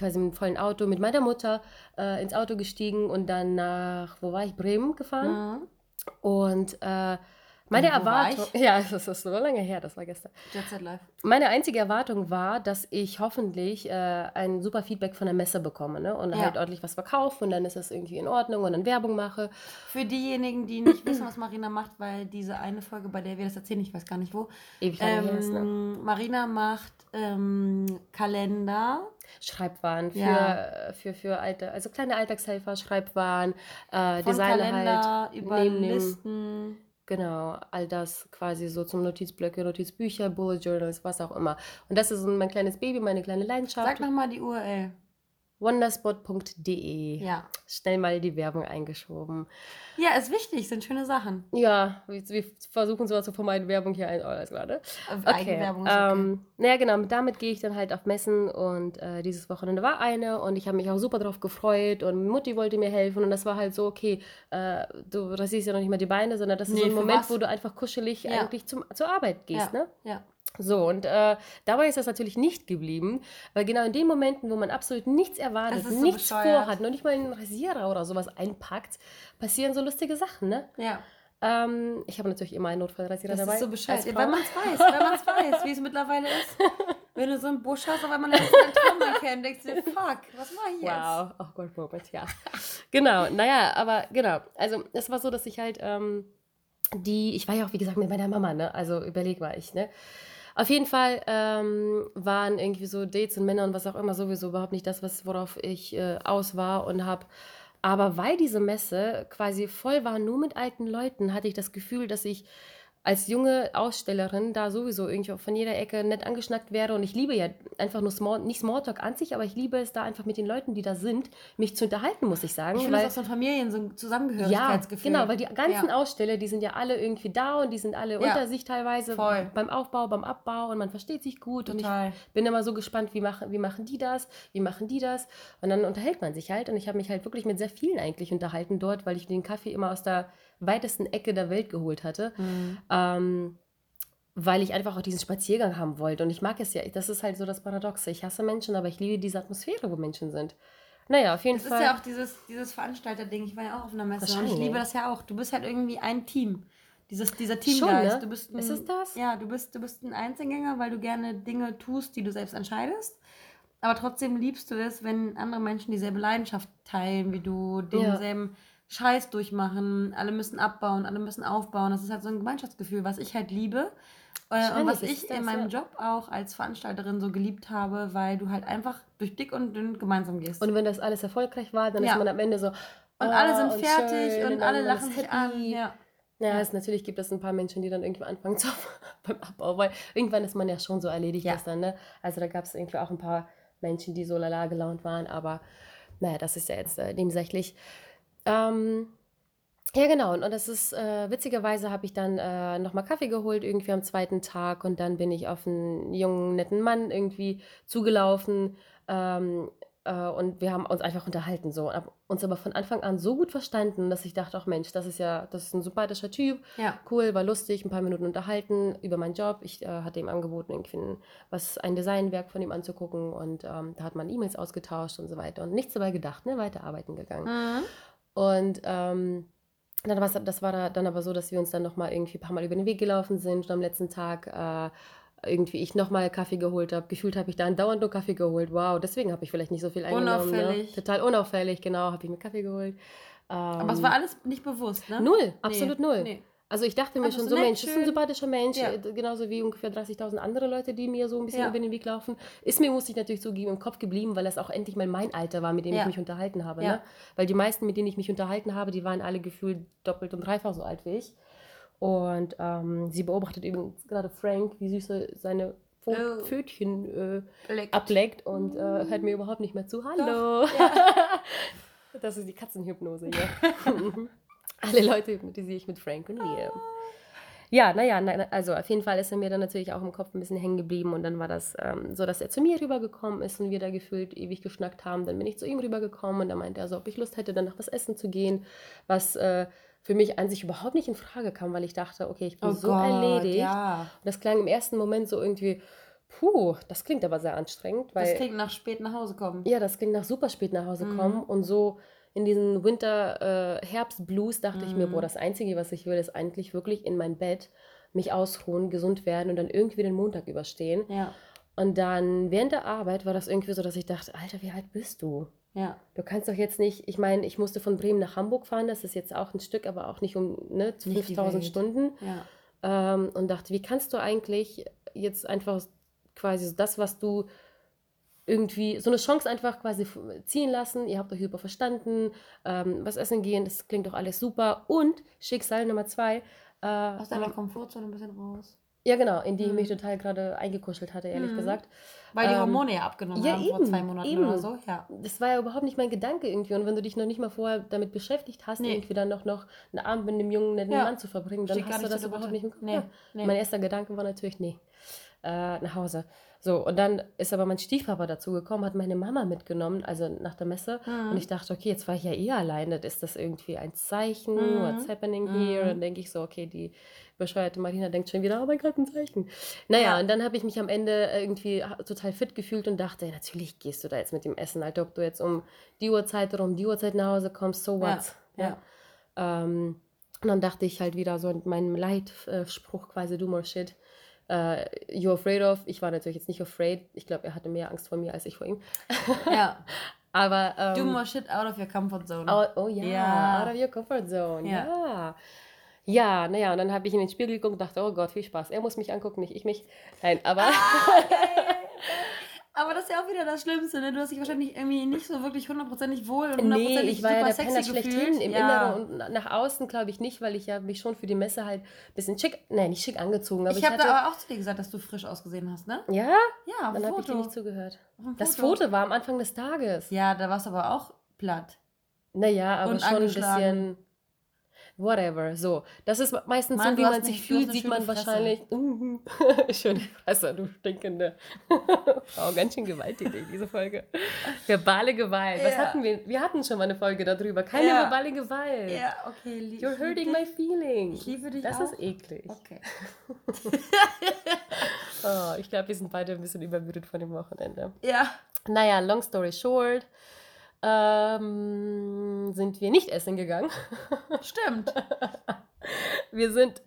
quasi mit einem vollen Auto mit meiner Mutter äh, ins Auto gestiegen und dann nach, wo war ich, Bremen gefahren. Mhm. Und äh, meine Erwartung, [LAUGHS] ja, das ist so lange her, das war gestern. Jet Set Live. Meine einzige Erwartung war, dass ich hoffentlich äh, ein super Feedback von der Messe bekomme ne? und ja. halt ordentlich was verkaufe und dann ist das irgendwie in Ordnung und dann Werbung mache. Für diejenigen, die nicht wissen, was Marina macht, weil diese eine Folge, bei der wir das erzählen, ich weiß gar nicht wo. Ewig ähm, her ist, ne? Marina macht ähm, Kalender. Schreibwaren für, ja. für, für alte, also kleine Alltagshelfer, Schreibwaren, äh, Designer Kalender halt, über Listen Genau, all das quasi so zum Notizblöcke, Notizbücher, Bullet Journals, was auch immer. Und das ist mein kleines Baby, meine kleine Leidenschaft. Sag nochmal die URL wonderspot.de. Ja. Schnell mal die Werbung eingeschoben. Ja, ist wichtig, sind schöne Sachen. Ja, wir, wir versuchen sowas zu vermeiden, Werbung hier ein, alles gerade. Okay. Eigenwerbung ist okay. Ähm, naja, genau, damit gehe ich dann halt auf Messen und äh, dieses Wochenende war eine und ich habe mich auch super drauf gefreut und Mutti wollte mir helfen und das war halt so, okay, äh, du rasierst ja noch nicht mal die Beine, sondern das ist nee, so ein Moment, was? wo du einfach kuschelig ja. eigentlich zum, zur Arbeit gehst, ja. ne? Ja. So, und äh, dabei ist das natürlich nicht geblieben, weil genau in den Momenten, wo man absolut nichts erwartet, so nichts bescheuert. vorhat, noch nicht mal einen Rasierer oder sowas einpackt, passieren so lustige Sachen, ne? Ja. Ähm, ich habe natürlich immer einen Notfallrasierer das dabei. Das ist so bescheuert, wenn man es weiß, wenn man es weiß, wie es mittlerweile ist. [LAUGHS] Wenn du so einen Busch hast, aber man hat einen Traum erkennt, denkst du, fuck, was mach ich jetzt? Wow, oh Gott, Robert, ja. genau, naja, aber genau, also es war so, dass ich halt ähm, die, ich war ja auch, wie gesagt, mit meiner Mama, ne? Also überleg mal, ich, ne? Auf jeden Fall ähm, waren irgendwie so Dates und Männer und was auch immer sowieso überhaupt nicht das, was, worauf ich äh, aus war und habe. Aber weil diese Messe quasi voll war, nur mit alten Leuten, hatte ich das Gefühl, dass ich als junge Ausstellerin da sowieso irgendwie von jeder Ecke nett angeschnackt werde. Und ich liebe ja einfach nur Small, nicht Smalltalk an sich, aber ich liebe es da einfach mit den Leuten, die da sind, mich zu unterhalten, muss ich sagen. Ich finde das auch so Familien, so ein Zusammengehörigkeitsgefühl. Ja, genau, weil die ganzen ja. Aussteller, die sind ja alle irgendwie da und die sind alle ja. unter sich teilweise Voll. beim Aufbau, beim Abbau und man versteht sich gut. Total. Und ich bin immer so gespannt, wie machen, wie machen die das, wie machen die das. Und dann unterhält man sich halt. Und ich habe mich halt wirklich mit sehr vielen eigentlich unterhalten dort, weil ich den Kaffee immer aus der weitesten Ecke der Welt geholt hatte. Mhm. Ähm, weil ich einfach auch diesen Spaziergang haben wollte. Und ich mag es ja, das ist halt so das Paradoxe. Ich hasse Menschen, aber ich liebe diese Atmosphäre, wo Menschen sind. Naja, auf jeden das Fall. Das ist ja auch dieses, dieses Veranstalter-Ding. Ich war ja auch auf einer Messe und ich liebe das ja auch. Du bist halt irgendwie ein Team. Dieses, dieser Teamgeist. Ne? Du bist ein, ist es das? Ja, du bist, du bist ein Einzelgänger, weil du gerne Dinge tust, die du selbst entscheidest. Aber trotzdem liebst du es, wenn andere Menschen dieselbe Leidenschaft teilen wie du, denselben. Ja Scheiß durchmachen, alle müssen abbauen, alle müssen aufbauen. Das ist halt so ein Gemeinschaftsgefühl, was ich halt liebe. Äh, und was ich das, in meinem ja. Job auch als Veranstalterin so geliebt habe, weil du halt einfach durch dick und dünn gemeinsam gehst. Und wenn das alles erfolgreich war, dann ja. ist man am Ende so. Oh, und alle sind und fertig und, und alle lachen sich an. Ja. Ja, es, natürlich gibt es ein paar Menschen, die dann irgendwie anfangen [LAUGHS] zu beim Abbau, weil irgendwann ist man ja schon so erledigt ja. dann, ne? Also da gab es irgendwie auch ein paar Menschen, die so lala gelaunt waren, aber naja, das ist ja jetzt äh, nebensächlich. Ähm, ja, genau. Und, und das ist, äh, witzigerweise habe ich dann äh, nochmal Kaffee geholt, irgendwie am zweiten Tag. Und dann bin ich auf einen jungen, netten Mann irgendwie zugelaufen. Ähm, äh, und wir haben uns einfach unterhalten so. Und uns aber von Anfang an so gut verstanden, dass ich dachte, ach Mensch, das ist ja, das ist ein sympathischer Typ. Ja. Cool, war lustig, ein paar Minuten unterhalten über meinen Job. Ich äh, hatte ihm angeboten, irgendwie ein, was, ein Designwerk von ihm anzugucken. Und ähm, da hat man E-Mails ausgetauscht und so weiter. Und nichts dabei gedacht, ne? Weiterarbeiten gegangen. Mhm. Und ähm, dann war's, das war dann aber so, dass wir uns dann nochmal irgendwie ein paar Mal über den Weg gelaufen sind und am letzten Tag äh, irgendwie ich nochmal Kaffee geholt habe. Gefühlt habe ich da dauernd nur Kaffee geholt. Wow, deswegen habe ich vielleicht nicht so viel eingenommen. Ne? Unauffällig. Ne? Total unauffällig, genau, habe ich mir Kaffee geholt. Ähm, aber es war alles nicht bewusst, ne? Null, absolut nee. null. Nee. Also ich dachte mir also schon so, Mensch, ist ein sympathischer Mensch, ja. Äh, genauso wie ungefähr 30.000 andere Leute, die mir so ein bisschen ja. über den Weg laufen. Ist mir, muss ich natürlich zugeben, im Kopf geblieben, weil das auch endlich mal mein Alter war, mit dem ja. ich mich unterhalten habe. Ne? Weil die meisten, mit denen ich mich unterhalten habe, die waren alle gefühlt doppelt und dreifach so alt wie ich. Und ähm, sie beobachtet eben gerade Frank, wie süß seine oh. Pfötchen äh, ableckt und äh, hört mir überhaupt nicht mehr zu. Hallo! [LAUGHS] Das ist die Katzenhypnose hier. [LAUGHS] [LAUGHS] Alle Leute hypnotisiere ich mit Frank und Liam. Ja, naja, na, also auf jeden Fall ist er mir dann natürlich auch im Kopf ein bisschen hängen geblieben und dann war das ähm, so, dass er zu mir rübergekommen ist und wir da gefühlt ewig geschnackt haben. Dann bin ich zu ihm rübergekommen und da meinte er so, ob ich Lust hätte, dann nach was essen zu gehen, was äh, für mich an sich überhaupt nicht in Frage kam, weil ich dachte, okay, ich bin oh so Gott, erledigt. Ja. Und das klang im ersten Moment so irgendwie, puh, das klingt aber sehr anstrengend. Weil, das klingt nach spät nach Hause kommen. Ja, das klingt nach super spät nach Hause mhm. kommen und so in diesen Winter-Herbst-Blues äh, dachte mhm. ich mir, boah, mhm. das Einzige, was ich will, ist eigentlich wirklich in mein Bett mich ausruhen, gesund werden und dann irgendwie den Montag überstehen. Ja. Und dann während der Arbeit war das irgendwie so, dass ich dachte, Alter, wie alt bist du? Ja. Du kannst doch jetzt nicht, ich meine, ich musste von Bremen nach Hamburg fahren, das ist jetzt auch ein Stück, aber auch nicht um ne, 5000 Stunden. Ja. Ähm, und dachte, wie kannst du eigentlich jetzt einfach quasi das, was du irgendwie so eine Chance einfach quasi ziehen lassen. Ihr habt euch super verstanden, ähm, was essen gehen, das klingt doch alles super. Und Schicksal Nummer zwei. Äh, Aus deiner Komfortzone ein bisschen raus. Ja, genau, in die mhm. ich mich total gerade eingekuschelt hatte, ehrlich mhm. gesagt. Weil die ähm, Hormone ähm, ja abgenommen ja, haben eben, vor zwei Monaten eben. oder so. Ja. Das war ja überhaupt nicht mein Gedanke irgendwie. Und wenn du dich noch nicht mal vorher damit beschäftigt hast, nee. irgendwie dann noch, noch einen Abend mit einem jungen, netten ja. Mann zu verbringen, dann Steht hast du das überhaupt nicht im Kopf. Nee. Nee. Mein erster Gedanke war natürlich, nee, äh, nach Hause. So, und dann ist aber mein Stiefpapa dazu gekommen, hat meine Mama mitgenommen, also nach der Messe. Mhm. Und ich dachte, okay, jetzt war ich ja eh alleine. Ist das irgendwie ein Zeichen? Mhm. What's happening here? Mhm. Und dann denke ich so, okay, die bescheuerte Marina denkt schon wieder, oh mein Gott, ein Zeichen. Naja, ja. und dann habe ich mich am Ende irgendwie total fit gefühlt und dachte, natürlich gehst du da jetzt mit dem Essen, Alter, ob du jetzt um die Uhrzeit oder um die Uhrzeit nach Hause kommst, so what? Ja. ja. Ähm, und dann dachte ich halt wieder so in meinem Leitspruch quasi, do more shit uh, you're afraid of. Ich war natürlich jetzt nicht afraid. Ich glaube, er hatte mehr Angst vor mir als ich vor ihm. Ja. [LAUGHS] Aber. Um, Do more shit out of your comfort zone. Oh, oh ja, yeah. out of your comfort zone. Ja. Ja, ja naja, und dann habe ich in den Spiegel geguckt und dachte, oh Gott, viel Spaß. Er muss mich angucken, nicht ich mich. Nein, aber. Ah, [LAUGHS] Aber das ist ja auch wieder das Schlimmste, ne? Du hast dich wahrscheinlich irgendwie nicht so wirklich hundertprozentig wohl und hundertprozentig nee, ich war ja der Penner schlechthin im ja. Inneren und nach außen glaube ich nicht, weil ich ja mich schon für die Messe halt ein bisschen schick, ne, nicht schick angezogen. Aber ich, ich habe da aber auch zu dir gesagt, dass du frisch ausgesehen hast, ne? Ja? Ja, Dann habe ich dir nicht zugehört. Das Foto war am Anfang des Tages. Ja, da warst du aber auch platt. Naja, aber und schon ein bisschen whatever. So, das ist meistens Mann, so, wie man sich fühlt, sieht man Fresse. wahrscheinlich. Uh, [LAUGHS] schöne Fresse, du stinkende [LAUGHS] Frau. Ganz schön gewaltig, diese Folge. Verbale Gewalt. Was ja. hatten wir? Wir hatten schon mal eine Folge darüber. Keine ja. verbale Gewalt. Ja, okay. You're hurting my feelings. Ich liebe dich Das auch. ist eklig. Okay. [LAUGHS] oh, ich glaube, wir sind beide ein bisschen übermüdet von dem Wochenende. Ja. Naja, long story short ähm, sind wir nicht essen gegangen. [LAUGHS] Stimmt. wir sind,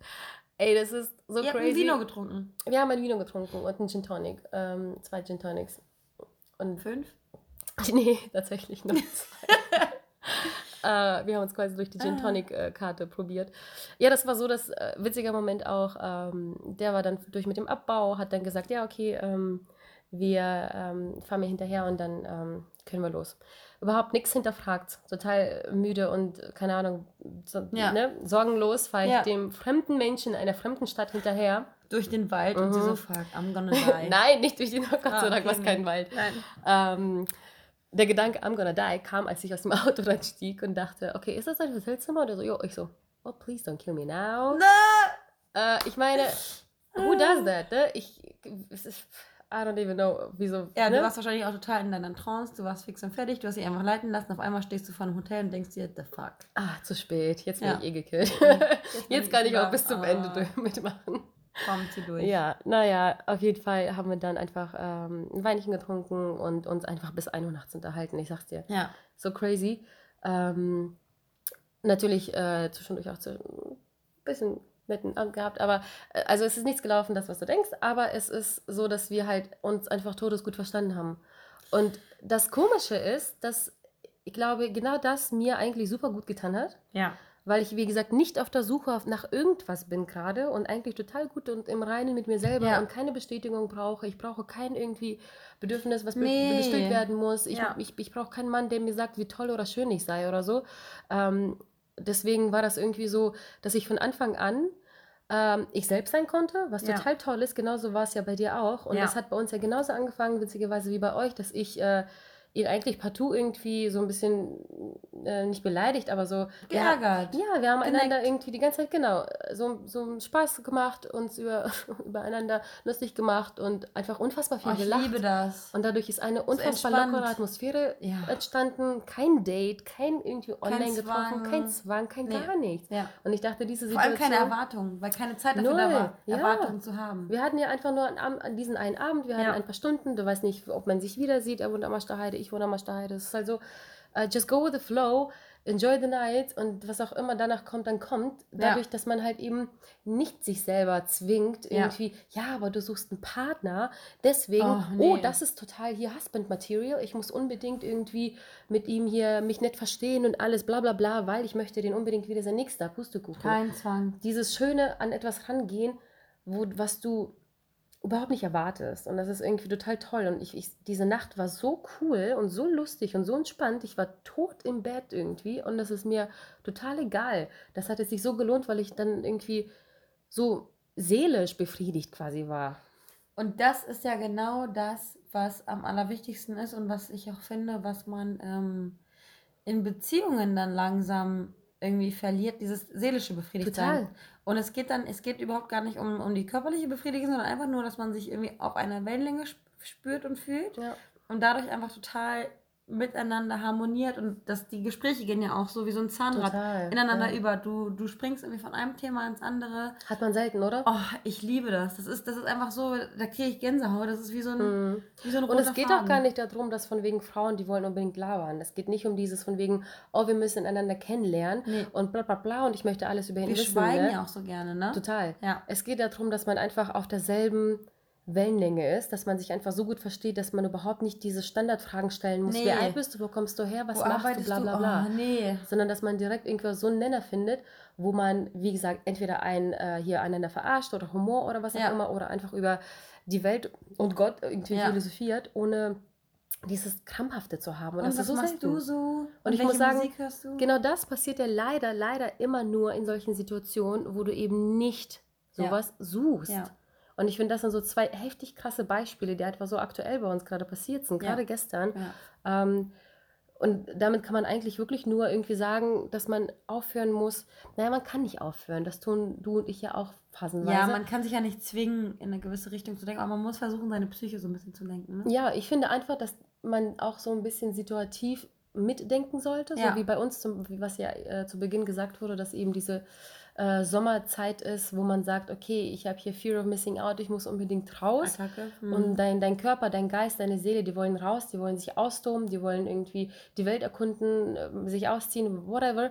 ey, das ist so Ihr crazy. Habt ein Vino getrunken. Wir haben ein Vino getrunken und einen Gin Tonic. Ähm, zwei Gin Tonics. Und Fünf? [LAUGHS] Nee, tatsächlich nur zwei. [LAUGHS] äh, wir haben uns quasi durch die Gin ah. Tonic äh, Karte probiert. Ja, das war so das äh, witziger Moment auch. Ähm, der war dann durch mit dem Abbau, hat dann gesagt, ja, okay, ähm, wir ähm, fahren mir hinterher und dann ähm, können wir los überhaupt nichts hinterfragt, total müde und keine Ahnung, so, ja. ne, sorgenlos fahre ich ja. dem fremden Menschen in einer fremden Stadt hinterher. Durch den Wald mhm. und sie so fragt, I'm gonna die. [LAUGHS] Nein, nicht durch den, oh Gott sei Dank, was kein Wald. Ähm, der Gedanke, I'm gonna die, kam, als ich aus dem [LAUGHS] Auto dann stieg und dachte, okay, ist das ein Hotelzimmer? Oder so, jo, ich so, oh, please don't kill me now. No. Äh, ich meine, who does that? Ne? Ich, es ist, I don't even know, wieso. Ja, ne? du warst wahrscheinlich auch total in deiner Trance, du warst fix und fertig, du hast dich einfach leiten lassen, auf einmal stehst du vor einem Hotel und denkst dir, the fuck. Ah, zu spät, jetzt bin ja. ich eh gekillt. Jetzt, [LAUGHS] jetzt kann ich auch bis zum Ende ah. [LAUGHS] mitmachen. Kommt sie durch. Ja, naja, auf jeden Fall haben wir dann einfach ähm, ein Weinchen getrunken und uns einfach bis 1 Uhr nachts unterhalten. Ich sag's dir. Ja. So crazy. Ähm, natürlich äh, zwischendurch auch zu, ein bisschen netten Abend gehabt, aber äh, also es ist nichts gelaufen, das was du denkst, aber es ist so, dass wir halt uns einfach todesgut verstanden haben. Und das Komische ist, dass ich glaube, genau das mir eigentlich super gut getan hat. Ja. Weil ich, wie gesagt, nicht auf der Suche nach irgendwas bin gerade und eigentlich total gut und im Reinen mit mir selber ja. und keine Bestätigung brauche. Ich brauche kein irgendwie Bedürfnis, was nee. gestillt werden muss. Ich, ja. ich, ich brauche keinen Mann, der mir sagt, wie toll oder schön ich sei oder so. Ähm, deswegen war das irgendwie so, dass ich von Anfang an ähm, ich selbst sein konnte, was ja. total toll ist. Genauso war es ja bei dir auch. Und ja. das hat bei uns ja genauso angefangen, witzigerweise wie bei euch, dass ich äh, ihn eigentlich partout irgendwie so ein bisschen äh, nicht beleidigt, aber so geärgert. Ja, wir haben Geneckt. einander irgendwie die ganze Zeit genau so, so Spaß gemacht, uns über [LAUGHS] übereinander lustig gemacht und einfach unfassbar viel oh, ich gelacht. Ich liebe das. Und dadurch ist eine unfassbar so lockere Atmosphäre ja. entstanden, kein Date, kein irgendwie online kein getroffen, kein Zwang, kein nee. gar nichts. Ja. Und ich dachte, diese Situation Vor allem keine Erwartung, weil keine Zeit dafür null. da war, ja. Erwartungen zu haben. Wir hatten ja einfach nur an, an diesen einen Abend, wir hatten ein paar Stunden, du weißt nicht, ob man sich wieder sieht, aber unter Heide ich wohne am Heide. Es ist halt so, uh, just go with the flow, enjoy the night und was auch immer danach kommt, dann kommt. Dadurch, ja. dass man halt eben nicht sich selber zwingt, irgendwie, ja, ja aber du suchst einen Partner, deswegen, oh, nee. oh, das ist total hier Husband Material, ich muss unbedingt irgendwie mit ihm hier mich nicht verstehen und alles bla bla bla, weil ich möchte den unbedingt wieder sein nächster Pustekuchen. Kein Zwang. Dieses schöne an etwas rangehen, wo, was du überhaupt nicht erwartest. Und das ist irgendwie total toll. Und ich, ich, diese Nacht war so cool und so lustig und so entspannt. Ich war tot im Bett irgendwie und das ist mir total egal. Das hat es sich so gelohnt, weil ich dann irgendwie so seelisch befriedigt quasi war. Und das ist ja genau das, was am allerwichtigsten ist und was ich auch finde, was man ähm, in Beziehungen dann langsam irgendwie verliert, dieses seelische Befriedigtsein. Total. Und es geht dann, es geht überhaupt gar nicht um, um die körperliche Befriedigung, sondern einfach nur, dass man sich irgendwie auf einer Wellenlänge spürt und fühlt. Ja. Und dadurch einfach total miteinander harmoniert und dass die Gespräche gehen ja auch so wie so ein Zahnrad Total, ineinander ja. über. Du, du springst irgendwie von einem Thema ins andere. Hat man selten, oder? Oh, ich liebe das. Das ist, das ist einfach so, da kriege ich Gänsehaut. Das ist wie so ein, mhm. wie so ein Und es geht Faden. auch gar nicht darum, dass von wegen Frauen, die wollen unbedingt labern. Es geht nicht um dieses von wegen, oh, wir müssen einander kennenlernen nee. und bla bla bla und ich möchte alles über ihn wir wissen. Wir schweigen ne? ja auch so gerne, ne? Total. Ja. Es geht darum, dass man einfach auf derselben Wellenlänge ist, dass man sich einfach so gut versteht, dass man überhaupt nicht diese Standardfragen stellen muss. Nee. Wie alt bist du, wo kommst du her, was wo machst du, bla bla bla. Oh, nee. Sondern dass man direkt irgendwie so einen Nenner findet, wo man, wie gesagt, entweder ein, äh, hier einander verarscht oder Humor oder was auch ja. immer oder einfach über die Welt und Gott irgendwie ja. philosophiert, ohne dieses Krampfhafte zu haben. Und, und das was ist so machst selten. du so? Und, und ich muss sagen, genau das passiert ja leider, leider immer nur in solchen Situationen, wo du eben nicht sowas ja. suchst. Ja. Und ich finde, das sind so zwei heftig krasse Beispiele, die einfach so aktuell bei uns gerade passiert sind, gerade ja. gestern. Ja. Ähm, und damit kann man eigentlich wirklich nur irgendwie sagen, dass man aufhören muss. Naja, man kann nicht aufhören. Das tun du und ich ja auch phasenweise. Ja, man kann sich ja nicht zwingen, in eine gewisse Richtung zu denken, aber man muss versuchen, seine Psyche so ein bisschen zu lenken. Ne? Ja, ich finde einfach, dass man auch so ein bisschen situativ mitdenken sollte, ja. so wie bei uns, zum, was ja äh, zu Beginn gesagt wurde, dass eben diese äh, Sommerzeit ist, wo man sagt, okay, ich habe hier Fear of Missing Out, ich muss unbedingt raus. Mhm. Und dein, dein Körper, dein Geist, deine Seele, die wollen raus, die wollen sich austoben, die wollen irgendwie die Welt erkunden, äh, sich ausziehen, whatever.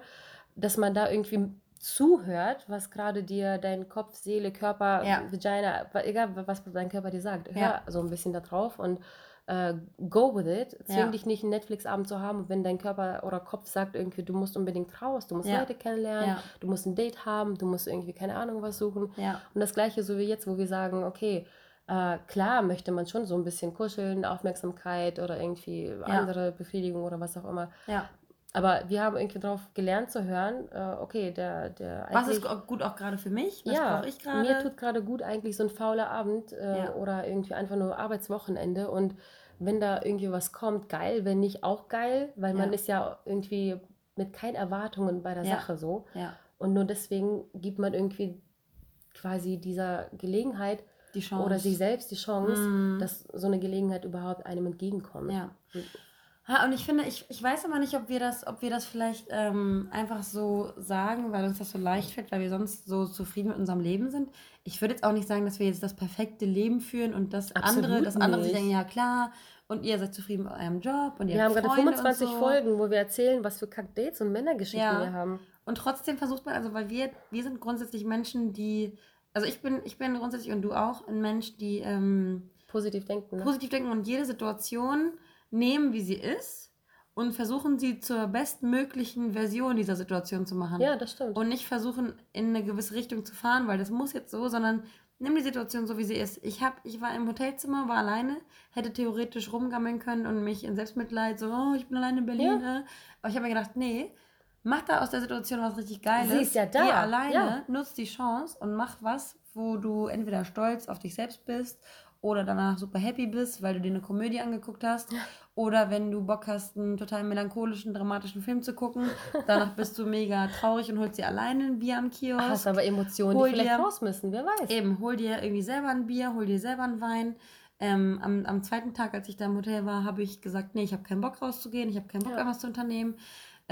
Dass man da irgendwie zuhört, was gerade dir dein Kopf, Seele, Körper, ja. Vagina, egal was dein Körper dir sagt, hör ja. so ein bisschen da drauf und Uh, go with it. Zwing ja. dich nicht, einen Netflix-Abend zu haben, wenn dein Körper oder Kopf sagt irgendwie, du musst unbedingt raus, du musst ja. Leute kennenlernen, ja. du musst ein Date haben, du musst irgendwie keine Ahnung was suchen. Und das gleiche so wie jetzt, wo wir sagen, okay, uh, klar möchte man schon so ein bisschen kuscheln, Aufmerksamkeit oder irgendwie andere Befriedigung oder was auch immer. Aber wir haben irgendwie darauf gelernt zu hören, uh, okay, der, der Was ist gut auch gerade für mich? Was ja, brauche ich gerade? Mir tut gerade gut eigentlich so ein fauler Abend oder irgendwie einfach nur Arbeitswochenende und wenn da irgendwie was kommt, geil, wenn nicht auch geil, weil man ist ja irgendwie mit keinen Erwartungen bei der ja. Sache so. Ja. Und nur deswegen gibt man irgendwie quasi dieser Gelegenheit oder sich selbst die Chance, mm. dass so eine Gelegenheit überhaupt einem entgegenkommt. Ja. Ha, und ich finde, ich, ich weiß immer nicht, ob wir das, ob wir das vielleicht ähm, einfach so sagen, weil uns das so leicht fällt, weil wir sonst so zufrieden mit unserem Leben sind. Ich würde jetzt auch nicht sagen, dass wir jetzt das perfekte Leben führen und das Absolut andere, das andere sich denken, ja klar, und ihr seid zufrieden mit eurem Job und ihr Wir haben gerade 25 so. Folgen, wo wir erzählen, was für Kack-Dates und Männergeschichten ja. wir haben. Und trotzdem versucht man, also weil wir, wir sind grundsätzlich Menschen, die, also ich bin, ich bin grundsätzlich und du auch ein Mensch, die ähm, positiv denken. Ne? Positiv denken und jede Situation nehmen, wie sie ist und versuchen sie zur bestmöglichen Version dieser Situation zu machen. Ja, das stimmt. Und nicht versuchen, in eine gewisse Richtung zu fahren, weil das muss jetzt so, sondern nimm die Situation so, wie sie ist. Ich, hab, ich war im Hotelzimmer, war alleine, hätte theoretisch rumgammeln können und mich in Selbstmitleid so, oh, ich bin alleine in Berlin. Ja. Aber ich habe mir gedacht, nee, Mach da aus der Situation was richtig Geiles. Sie ist ja da. Geh alleine, ja. nutz die Chance und mach was, wo du entweder stolz auf dich selbst bist oder danach super happy bist, weil du dir eine Komödie angeguckt hast. Oder wenn du Bock hast, einen total melancholischen, dramatischen Film zu gucken, danach [LAUGHS] bist du mega traurig und holst dir alleine ein Bier am Kiosk. Hast aber Emotionen, hol die vielleicht dir, raus müssen, wer weiß. Eben, hol dir irgendwie selber ein Bier, hol dir selber einen Wein. Ähm, am, am zweiten Tag, als ich da im Hotel war, habe ich gesagt, nee, ich habe keinen Bock rauszugehen, ich habe keinen Bock, ja. etwas zu unternehmen.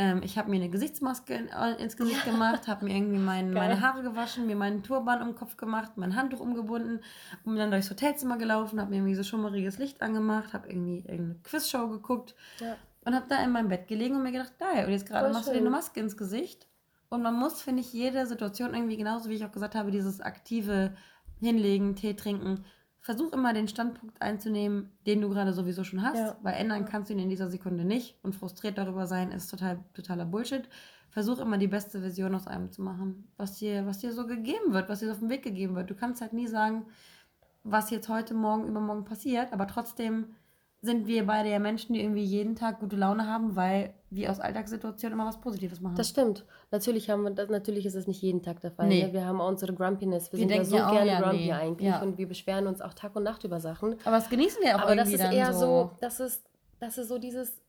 Ähm, ich habe mir eine Gesichtsmaske in, äh, ins Gesicht gemacht, habe mir irgendwie mein, meine Haare gewaschen, mir meinen Turban um den Kopf gemacht, mein Handtuch umgebunden und dann durchs Hotelzimmer gelaufen, habe mir irgendwie so schummeriges Licht angemacht, habe irgendwie irgendeine Quizshow geguckt ja. und habe da in meinem Bett gelegen und mir gedacht, geil, und jetzt gerade machst schön. du dir eine Maske ins Gesicht. Und man muss, finde ich, jede Situation irgendwie genauso, wie ich auch gesagt habe, dieses aktive Hinlegen, Tee trinken, versuch immer den Standpunkt einzunehmen, den du gerade sowieso schon hast, ja. weil ändern kannst du ihn in dieser Sekunde nicht und frustriert darüber sein ist total totaler Bullshit. Versuch immer die beste Version aus einem zu machen, was dir, was dir so gegeben wird, was dir so auf den Weg gegeben wird. Du kannst halt nie sagen, was jetzt heute, morgen, übermorgen passiert, aber trotzdem sind wir beide ja Menschen, die irgendwie jeden Tag gute Laune haben, weil wir aus Alltagssituationen immer was Positives machen. Das stimmt. Natürlich haben wir das, natürlich ist es nicht jeden Tag der Fall. Nee. Ne? Wir haben auch unsere Grumpiness. Wir, wir sind ja so ja gerne ja, grumpy nee. eigentlich ja. und wir beschweren uns auch Tag und Nacht über Sachen. Aber das genießen wir auch Aber irgendwie das ist eher so. so, das ist, das ist so dieses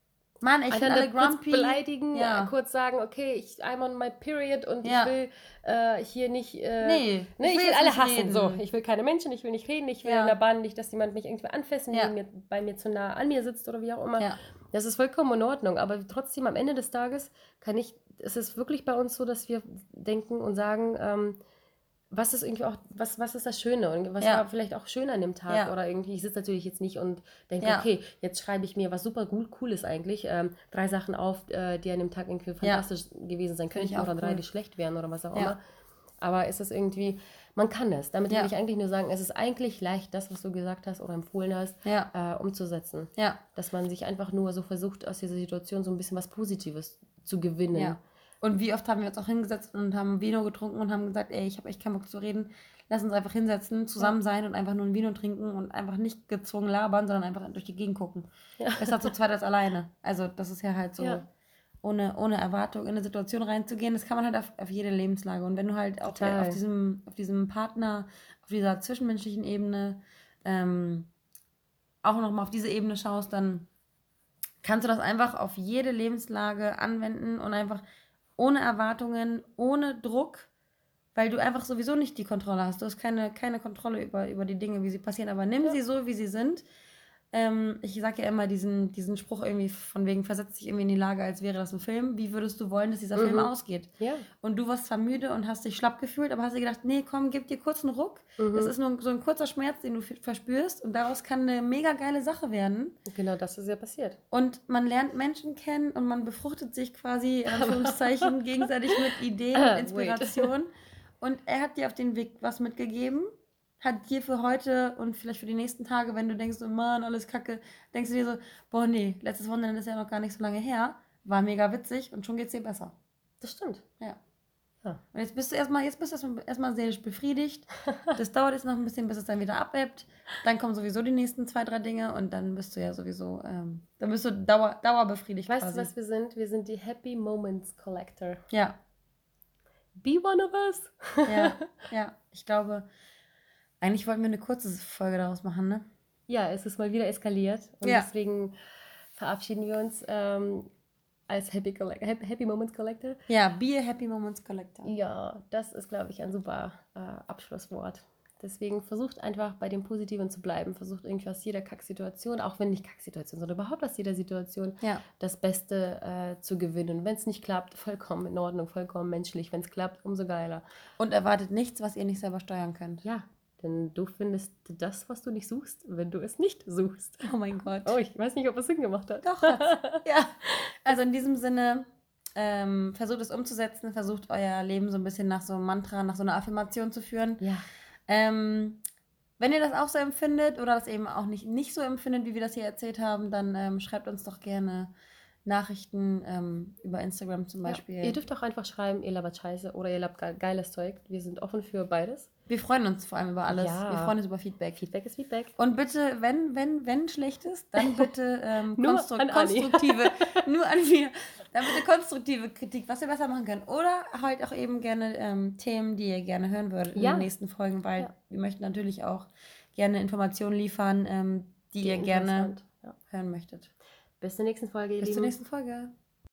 Mann, ich finde alle grumpy. Kurz beleidigen, ja. kurz sagen, okay, ich I'm on my period und ja. ich will äh, hier nicht. Äh, nee, ne, ich, will, ich will alle hassen. Reden. So, ich will keine Menschen, ich will nicht reden, ich will ja. in der Bahn nicht, dass jemand mich irgendwie anfassen, ja. mir, bei mir zu nah an mir sitzt oder wie auch immer. Ja. Das ist vollkommen in Ordnung. Aber trotzdem am Ende des Tages kann ich, es ist wirklich bei uns so, dass wir denken und sagen, ähm, was ist irgendwie auch, was, was ist das Schöne und was ja. war vielleicht auch schön an dem Tag ja. oder irgendwie, ich sitze natürlich jetzt nicht und denke, ja. okay, jetzt schreibe ich mir was super gut, cool ist eigentlich, ähm, drei Sachen auf, äh, die an dem Tag irgendwie fantastisch gewesen sein könnten oder drei, die schlecht wären oder was auch immer. Aber ist es irgendwie, man kann es. Damit will ich eigentlich nur sagen, es ist eigentlich leicht, das, was du gesagt hast oder empfohlen hast, äh, umzusetzen. Dass man sich einfach nur so versucht, aus dieser Situation so ein bisschen was Positives zu gewinnen. Und wie oft haben wir uns auch hingesetzt und haben Vino getrunken und haben gesagt, ey, ich habe echt keinen Bock zu reden. Lass uns einfach hinsetzen, zusammen sein und einfach nur ein Vino trinken und einfach nicht gezwungen labern, sondern einfach durch die Gegend gucken. Ja. Besser zu zweit als alleine. Also das ist ja halt so, ja. ohne, ohne Erwartung in eine Situation reinzugehen. Das kann man halt auf, auf jede Lebenslage. Und wenn du halt auch auf diesem, auf diesem Partner, auf dieser zwischenmenschlichen Ebene ähm, auch nochmal auf diese Ebene schaust, dann kannst du das einfach auf jede Lebenslage anwenden und einfach ohne Erwartungen, ohne Druck, weil du einfach sowieso nicht die Kontrolle hast. Du hast keine, keine Kontrolle über, über die Dinge, wie sie passieren, aber nimm ja. sie so, wie sie sind. Ähm, ich sage ja immer diesen, diesen Spruch irgendwie von wegen, versetzt dich irgendwie in die Lage, als wäre das ein Film. Wie würdest du wollen, dass dieser mhm. Film ausgeht? Ja. Und du warst zwar müde und hast dich schlapp gefühlt, aber hast dir gedacht, nee, komm, gib dir kurz einen Ruck. Mhm. Das ist nur so ein kurzer Schmerz, den du verspürst und daraus kann eine mega geile Sache werden. Genau, das ist ja passiert. Und man lernt Menschen kennen und man befruchtet sich quasi, [LAUGHS] Anführungszeichen, gegenseitig mit Ideen und Inspiration. und er hat dir auf den Weg was mitgegeben hat dir für heute und vielleicht für die nächsten Tage, wenn du denkst, oh Mann, alles kacke, denkst du dir so, boah, nee, letztes Wochenende ist ja noch gar nicht so lange her, war mega witzig und schon geht's dir besser. Das stimmt. Ja. ja. Und jetzt bist du erstmal, jetzt bist du erstmal seelisch befriedigt. [LAUGHS] Das dauert jetzt noch ein bisschen, bis es dann wieder abebbt. Dann kommen sowieso die nächsten zwei, drei Dinge und dann bist du ja sowieso, ähm, dann bist du dauer, dauerbefriedigt. Weißt quasi. du, was wir sind? Wir sind die Happy Moments Collector. Ja. Be one of us. ja, [LAUGHS] ja. Ich glaube, eigentlich wollten wir eine kurze Folge daraus machen, ne? Ja, es ist mal wieder eskaliert. Und ja. deswegen verabschieden wir uns ähm, als Happy, Happy Moments Collector. Ja, be a Happy Moments Collector. Ja, das ist, glaube ich, ein super äh, Abschlusswort. Deswegen versucht einfach bei dem Positiven zu bleiben. Versucht irgendwie aus jeder Kacksituation, auch wenn nicht Kacksituation, sondern überhaupt aus jeder Situation, ja. das Beste äh, zu gewinnen. Wenn es nicht klappt, vollkommen in Ordnung, vollkommen menschlich. Wenn es klappt, umso geiler. Und erwartet nichts, was ihr nicht selber steuern könnt. Ja, denn du findest das, was du nicht suchst, wenn du es nicht suchst. Oh mein Gott. Oh, ich weiß nicht, ob es Sinn gemacht hat. Doch, [LAUGHS] ja. Also in diesem Sinne, ähm, versucht es umzusetzen, versucht euer Leben so ein bisschen nach so einem Mantra, nach so einer Affirmation zu führen. Ja. Ähm, wenn ihr das auch so empfindet oder das eben auch nicht, nicht so empfindet, wie wir das hier erzählt haben, dann ähm, schreibt uns doch gerne Nachrichten ähm, über Instagram zum Beispiel. Ja. Ihr dürft auch einfach schreiben, ihr labert Scheiße oder ihr labert geiles Zeug. Wir sind offen für beides. Wir freuen uns vor allem über alles. Ja. Wir freuen uns über Feedback. Feedback ist Feedback. Und bitte, wenn, wenn, wenn schlecht ist, dann [LAUGHS] bitte ähm, konstru konstruktive, [LAUGHS] nur an mir, Dann bitte konstruktive Kritik, was wir besser machen können. Oder halt auch eben gerne ähm, Themen, die ihr gerne hören würdet in ja. den nächsten Folgen, weil ja. wir möchten natürlich auch gerne Informationen liefern, ähm, die, die ihr gerne hören möchtet. Bis zur nächsten Folge. Bis zur nächsten Folge.